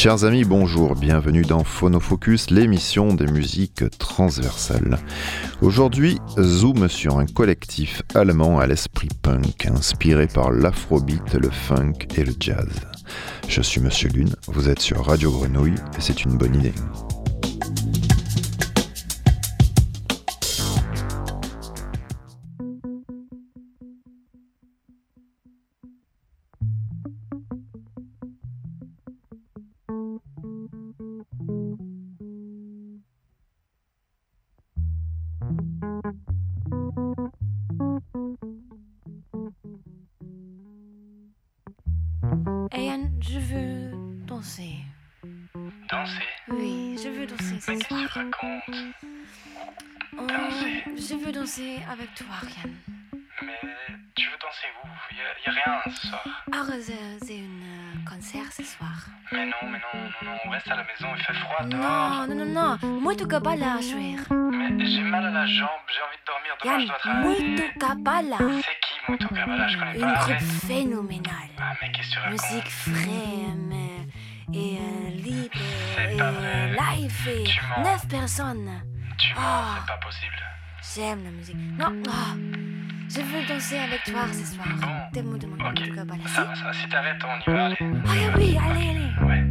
Chers amis, bonjour, bienvenue dans Phonofocus, l'émission des musiques transversales. Aujourd'hui, zoom sur un collectif allemand à l'esprit punk, inspiré par l'afrobeat, le funk et le jazz. Je suis Monsieur Lune, vous êtes sur Radio Grenouille et c'est une bonne idée. Avec toi, Ariane. Mais tu veux danser où? Il n'y a, rien ce soir. Ah, c'est un euh, concert ce soir. Mais non, mais non, non, non, on reste à la maison, il fait froid dehors. Non, non, non, non, muito cabala à jouer. Mais j'ai mal à la jambe, j'ai envie de dormir, demain je dois travailler. Muito cabala. C'est qui Muito cabala Je connais Une pas. Une groupe phénoménale. Ah, mais qu'est-ce que tu racontes? Musique fraîche et euh, libre et, pas vrai. live et 9 personnes. Tu oh, c'est pas possible. J'aime la musique. Non, oh, je veux danser avec toi ce soir. Bon. Tellement de mon okay. cas, voilà. Ça va, ça va. Si t'arrêtes, on y va. Allez. Oh, oui, allez, allez. Ouais.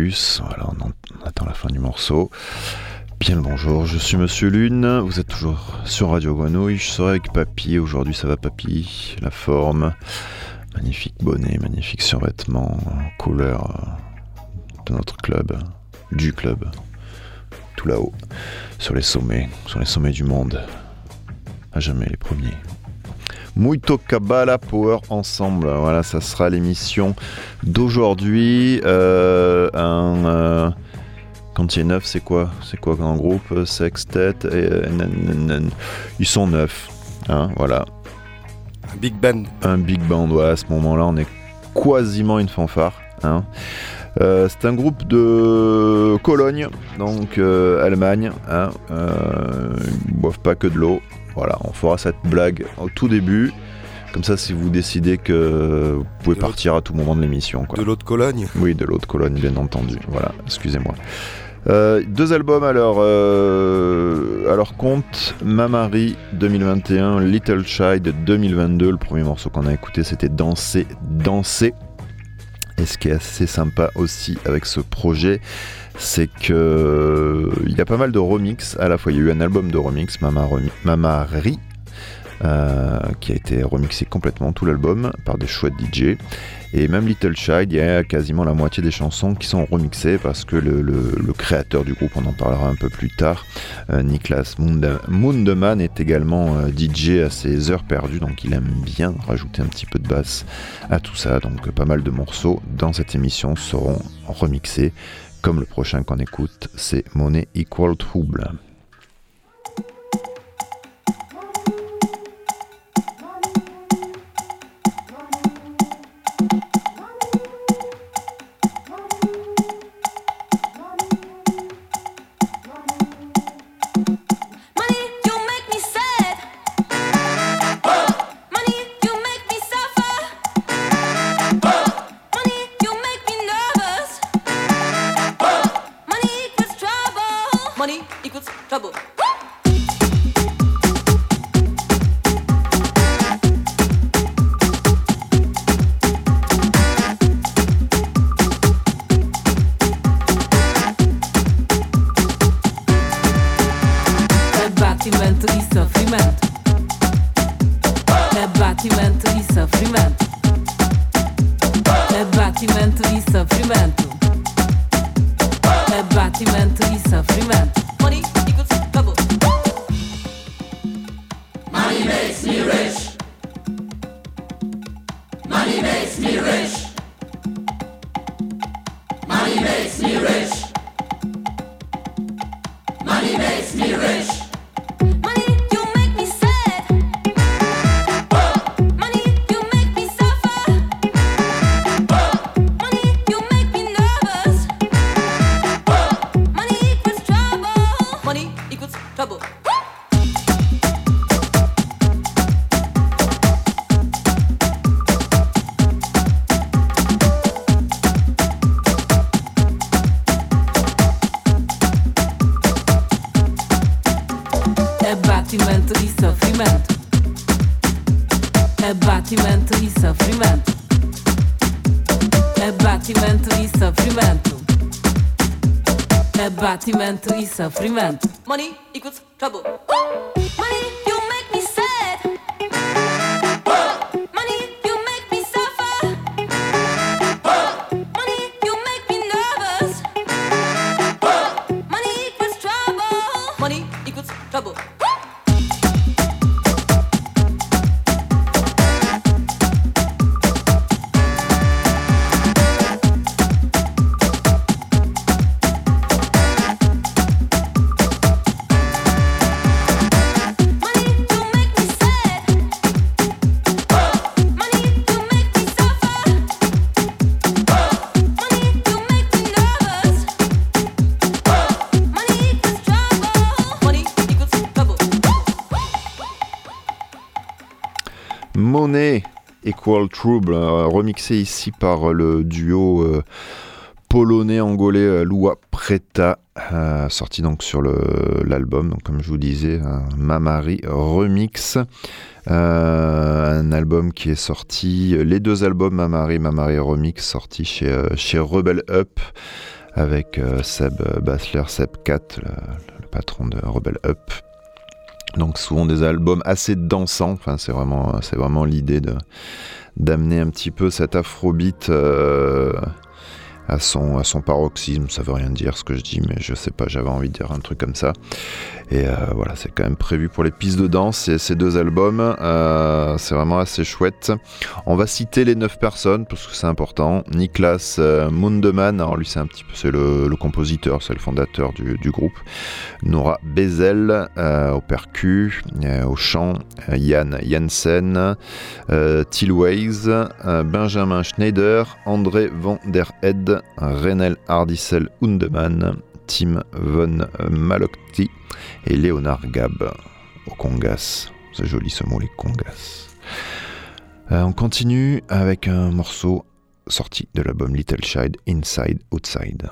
Voilà, on, attend la fin du morceau. Bien le bonjour, je suis Monsieur Lune, vous êtes toujours sur Radio Grenouille, je serai avec Papy, aujourd'hui ça va Papy, la forme, magnifique bonnet, magnifique survêtement, couleur euh, de notre club, du club, tout là-haut, sur les sommets, sur les sommets du monde, à jamais les premiers. Muito Kabbalah Power ensemble. Voilà, ça sera l'émission d'aujourd'hui. Euh, un. Euh, quand il est neuf, c'est quoi? C'est quoi un groupe? Sextet et, euh, Ils sont neuf. Hein, voilà. Un big band. Un big band, ouais. À ce moment-là, on est quasiment une fanfare. Hein. c'est un groupe de Cologne, donc Allemagne. Hein, ils boivent pas que de l'eau. Voilà, on fera cette blague au tout début. Comme ça, si vous décidez que vous pouvez partir à tout moment de l'émission. De l'autre Cologne Oui, de l'autre Cologne, bien entendu. Voilà, excusez-moi. Euh, deux albums alors. Euh, alors compte Mamari 2021, Little Child 2022. Le premier morceau qu'on a écouté c'était Danser, Danser. Et ce qui est assez sympa aussi avec ce projet, c'est que il y a pas mal de remix. À la fois, il y a eu un album de remix, Mama, Ri, euh, qui a été remixé complètement tout l'album par des chouettes DJ. Et même Little Child, il y a quasiment la moitié des chansons qui sont remixées parce que le, créateur du groupe, on en parlera un peu plus tard, euh, Niklas Mundeman est également euh, DJ à ses heures perdues, donc il aime bien rajouter un petit peu de basse à tout ça. Donc pas mal de morceaux dans cette émission seront remixés comme le prochain qu'on écoute, c'est Money Equal Trouble. It's. nascimento e sofrimento. Money equals trouble. Equal Trouble, euh, remixé ici par le duo euh, polonais-angolais euh, Lua Preta, sorti donc sur l'album, comme je vous disais, Mamari remix. un album qui est sorti, les deux albums Mamari, Mamari Remix, sortis chez, chez Rebel Up. avec euh, Seb Bassler, Seb 4, le, patron de Rebel Up. Donc souvent des albums assez dansants, enfin, c'est vraiment, c'est vraiment l'idée de d'amener un petit peu cet afrobeat euh, à son, paroxysme. Ça veut rien dire ce que je dis, mais je sais pas, j'avais envie de dire un truc comme ça. Et euh, voilà, c'est quand même prévu pour les pistes de danse et ces deux albums. Euh, c'est vraiment assez chouette. On va citer les neuf personnes parce que c'est important. Niklas euh, Mundemann, alors lui c'est un petit peu, c'est le, compositeur, c'est le fondateur du, groupe. Nora Bezel au percu, au chant. Yann Janssen, Tilways, Benjamin Schneider, André van der Head, Renel Hardissel Hundemann, Tim von Malokti et Léonard Gab au congas. C'est joli ce mot, les congas. Euh, on continue avec un morceau sorti de l'album Little Child, Inside Outside.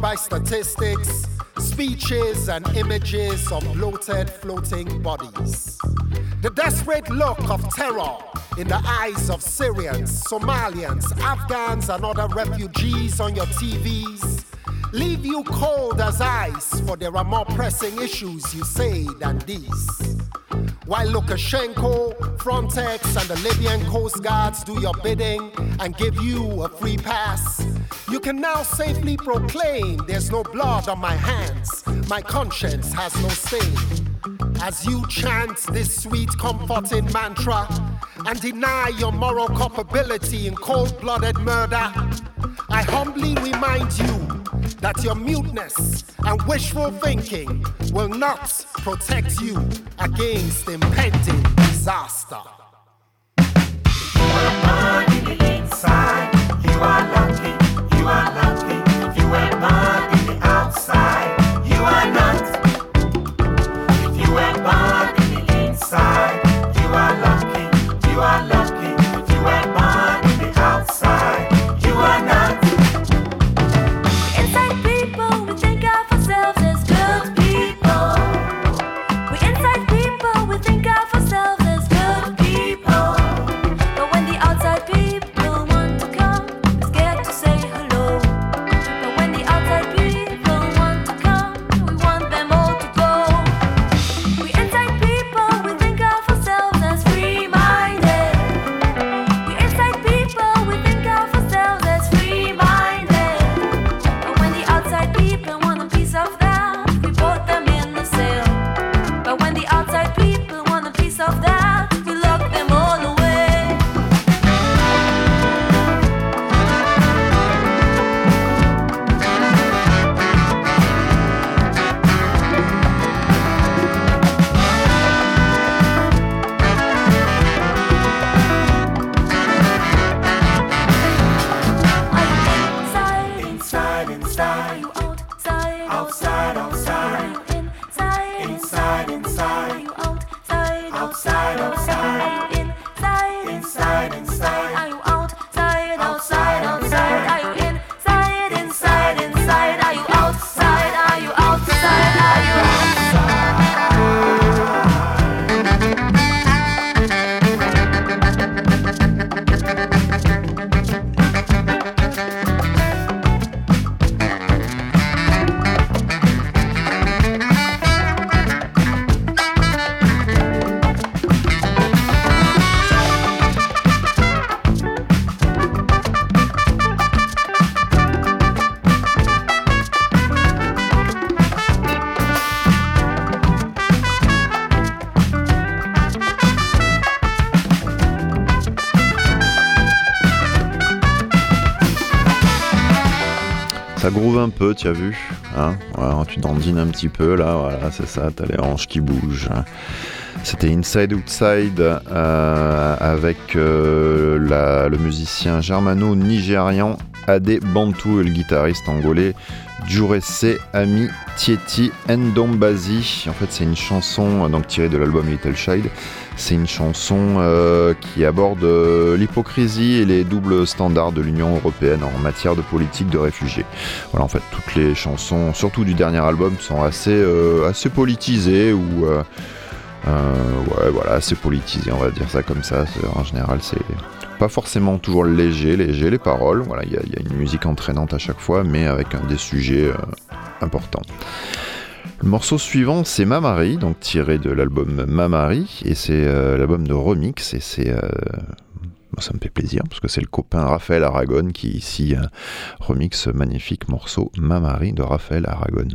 By statistics, speeches, and images of bloated floating bodies. The desperate look of terror in the eyes of Syrians, Somalians, Afghans, and other refugees on your TVs leave you cold as ice, for there are more pressing issues, you say, than these. While Lukashenko, Frontex, and the Libyan Coast Guards do your bidding and give you a free pass, you can now safely proclaim there's no blood on my hands, my conscience has no stain. As you chant this sweet, comforting mantra and deny your moral culpability in cold blooded murder, I humbly remind you that your muteness and wishful thinking will not protect you against impending disaster. Ça groove un peu, tu as vu hein Tu dandines un petit peu là, voilà, c'est ça, t'as les hanches qui bougent. C'était Inside Outside euh, avec euh, le musicien germano-nigérian Ade Bantu le guitariste angolais Jurese Ami Tieti Ndombazi. En fait, c'est une chanson euh, donc tirée de l'album Little Child. C'est une chanson euh, qui aborde euh, l'hypocrisie et les doubles standards de l'Union européenne en matière de politique de réfugiés. Voilà, en fait, toutes les chansons, surtout du dernier album, sont assez, assez politisées ou ouais, voilà, assez politisées, on va dire ça comme ça. En général, c'est pas forcément toujours léger, léger les paroles. Voilà, il y, a- une musique entraînante à chaque fois, mais avec un des sujets euh, importants. Le morceau suivant, c'est Mamari, donc tiré de l'album Mamari, et c'est euh, l'album de remix, et c'est. euh, ça me fait plaisir, parce que c'est le copain Raphaël Aragon qui ici euh, remix ce magnifique morceau Mamari de Raphaël Aragon.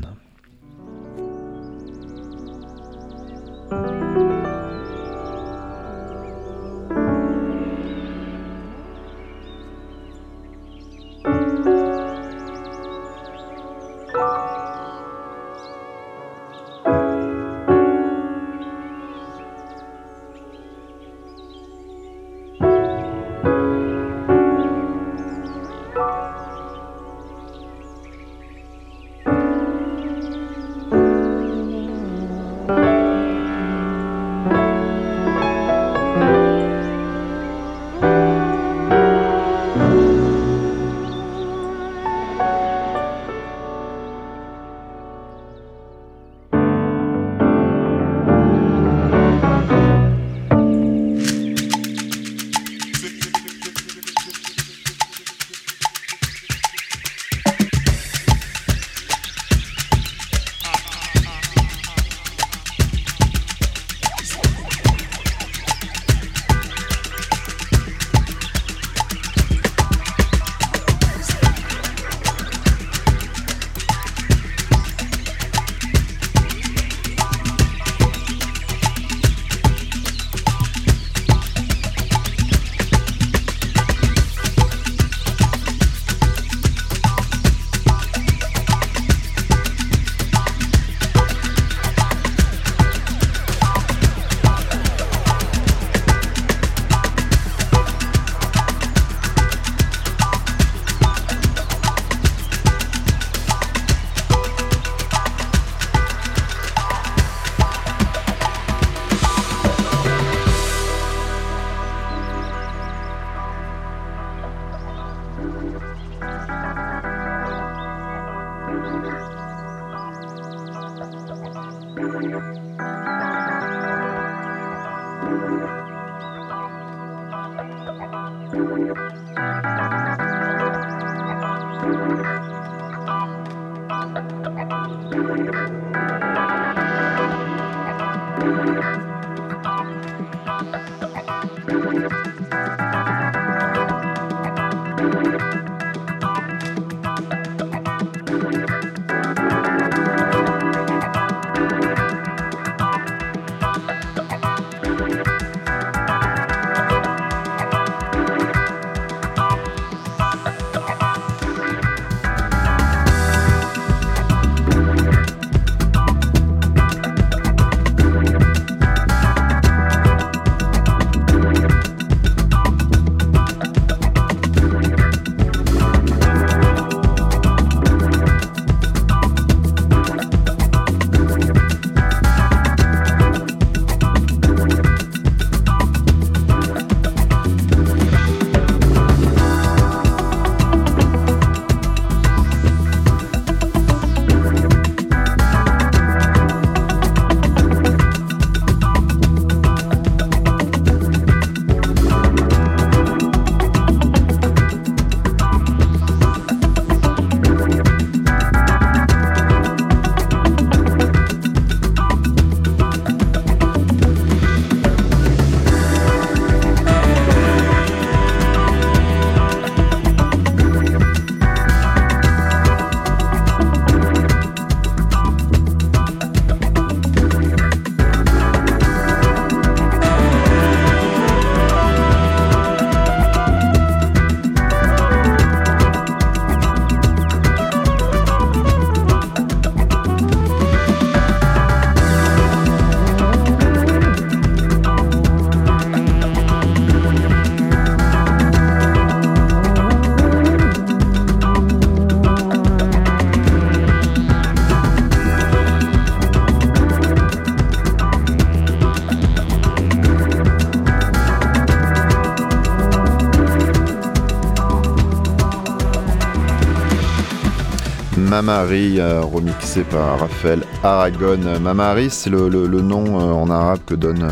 Mamari, remixé par Raphaël Aragon. Mamari, c'est le, nom en arabe donne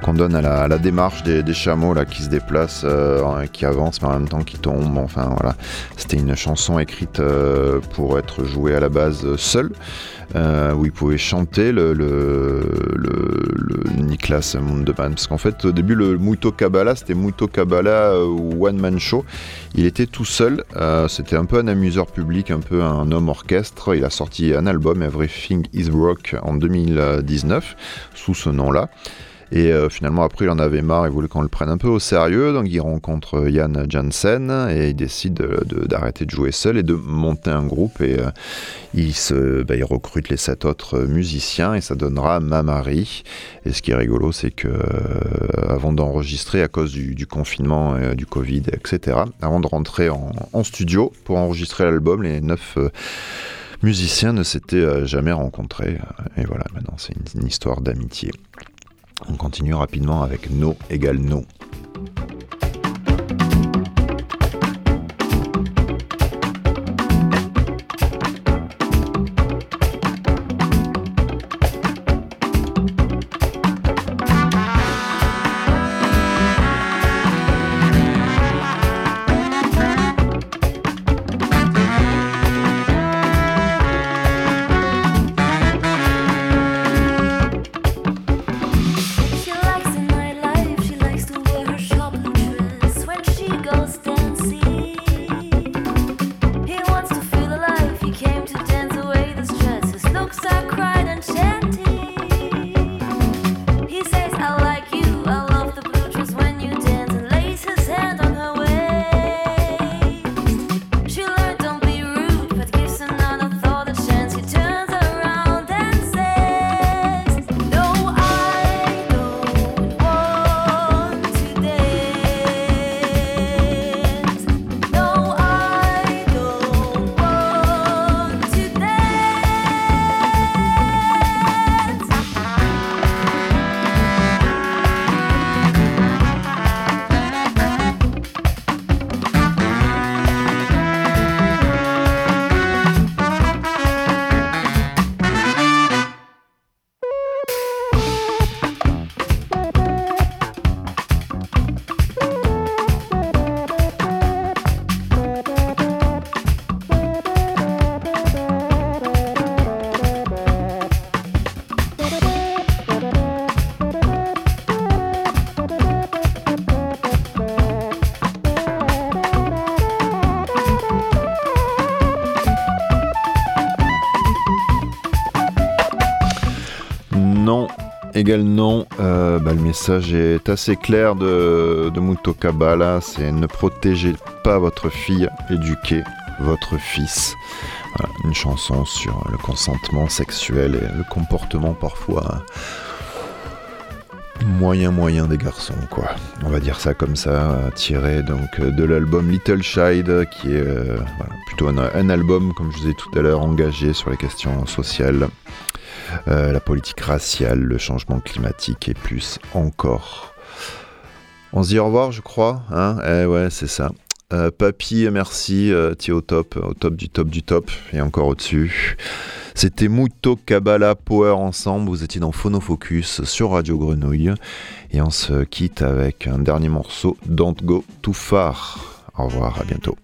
qu'on donne à la, démarche des, chameaux là, qui se déplacent, euh, qui avancent, mais en même temps qui tombent. Enfin voilà, c'était une chanson écrite euh, pour être jouée à la base seule. Euh, où il pouvait chanter le, le, le, Niklas Mundeman. Parce qu'en fait, au début, le Muito Kabbalah, c'était Muito Kabbalah One Man Show. Il était tout seul, c'était un peu un amuseur public, un peu un homme orchestre. Il a sorti un album, Everything is Rock, en 2019, sous ce nom-là. Et euh, finalement, après, il en avait marre, il voulait qu'on le prenne un peu au sérieux. Donc, il rencontre euh, Janssen et il décide d'arrêter de, jouer seul et de monter un groupe. Et euh, il, se, bah, il recrute les sept autres musiciens et ça donnera Mamari. Et ce qui est rigolo, c'est que avant d'enregistrer, à cause du, confinement, du Covid, etc., avant de rentrer en, en studio pour enregistrer l'album, les neuf musiciens ne s'étaient jamais rencontrés. Et voilà, maintenant, c'est une histoire d'amitié. On continue rapidement avec No égale No. Non. Euh, bah, le message est assez clair de, de c'est ne protégez pas votre fille, éduquez votre fils. une chanson sur le consentement sexuel et le comportement parfois moyen moyen des garçons quoi. On va dire ça comme ça, tiré donc de l'album Little Child qui est euh, plutôt un, album comme je vous ai tout à l'heure engagé sur les questions sociales euh, la politique raciale, le changement climatique et plus encore. On se dit au revoir, je crois. Hein? Eh ouais, c'est ça. Euh, papy, merci. Euh, tu es au top, au top du top du top et encore au-dessus. C'était Muto Kabbalah Power ensemble. Vous étiez dans Phonofocus sur Radio Grenouille. Et on se quitte avec un dernier morceau, Don't Go Too Far. Au revoir, à bientôt.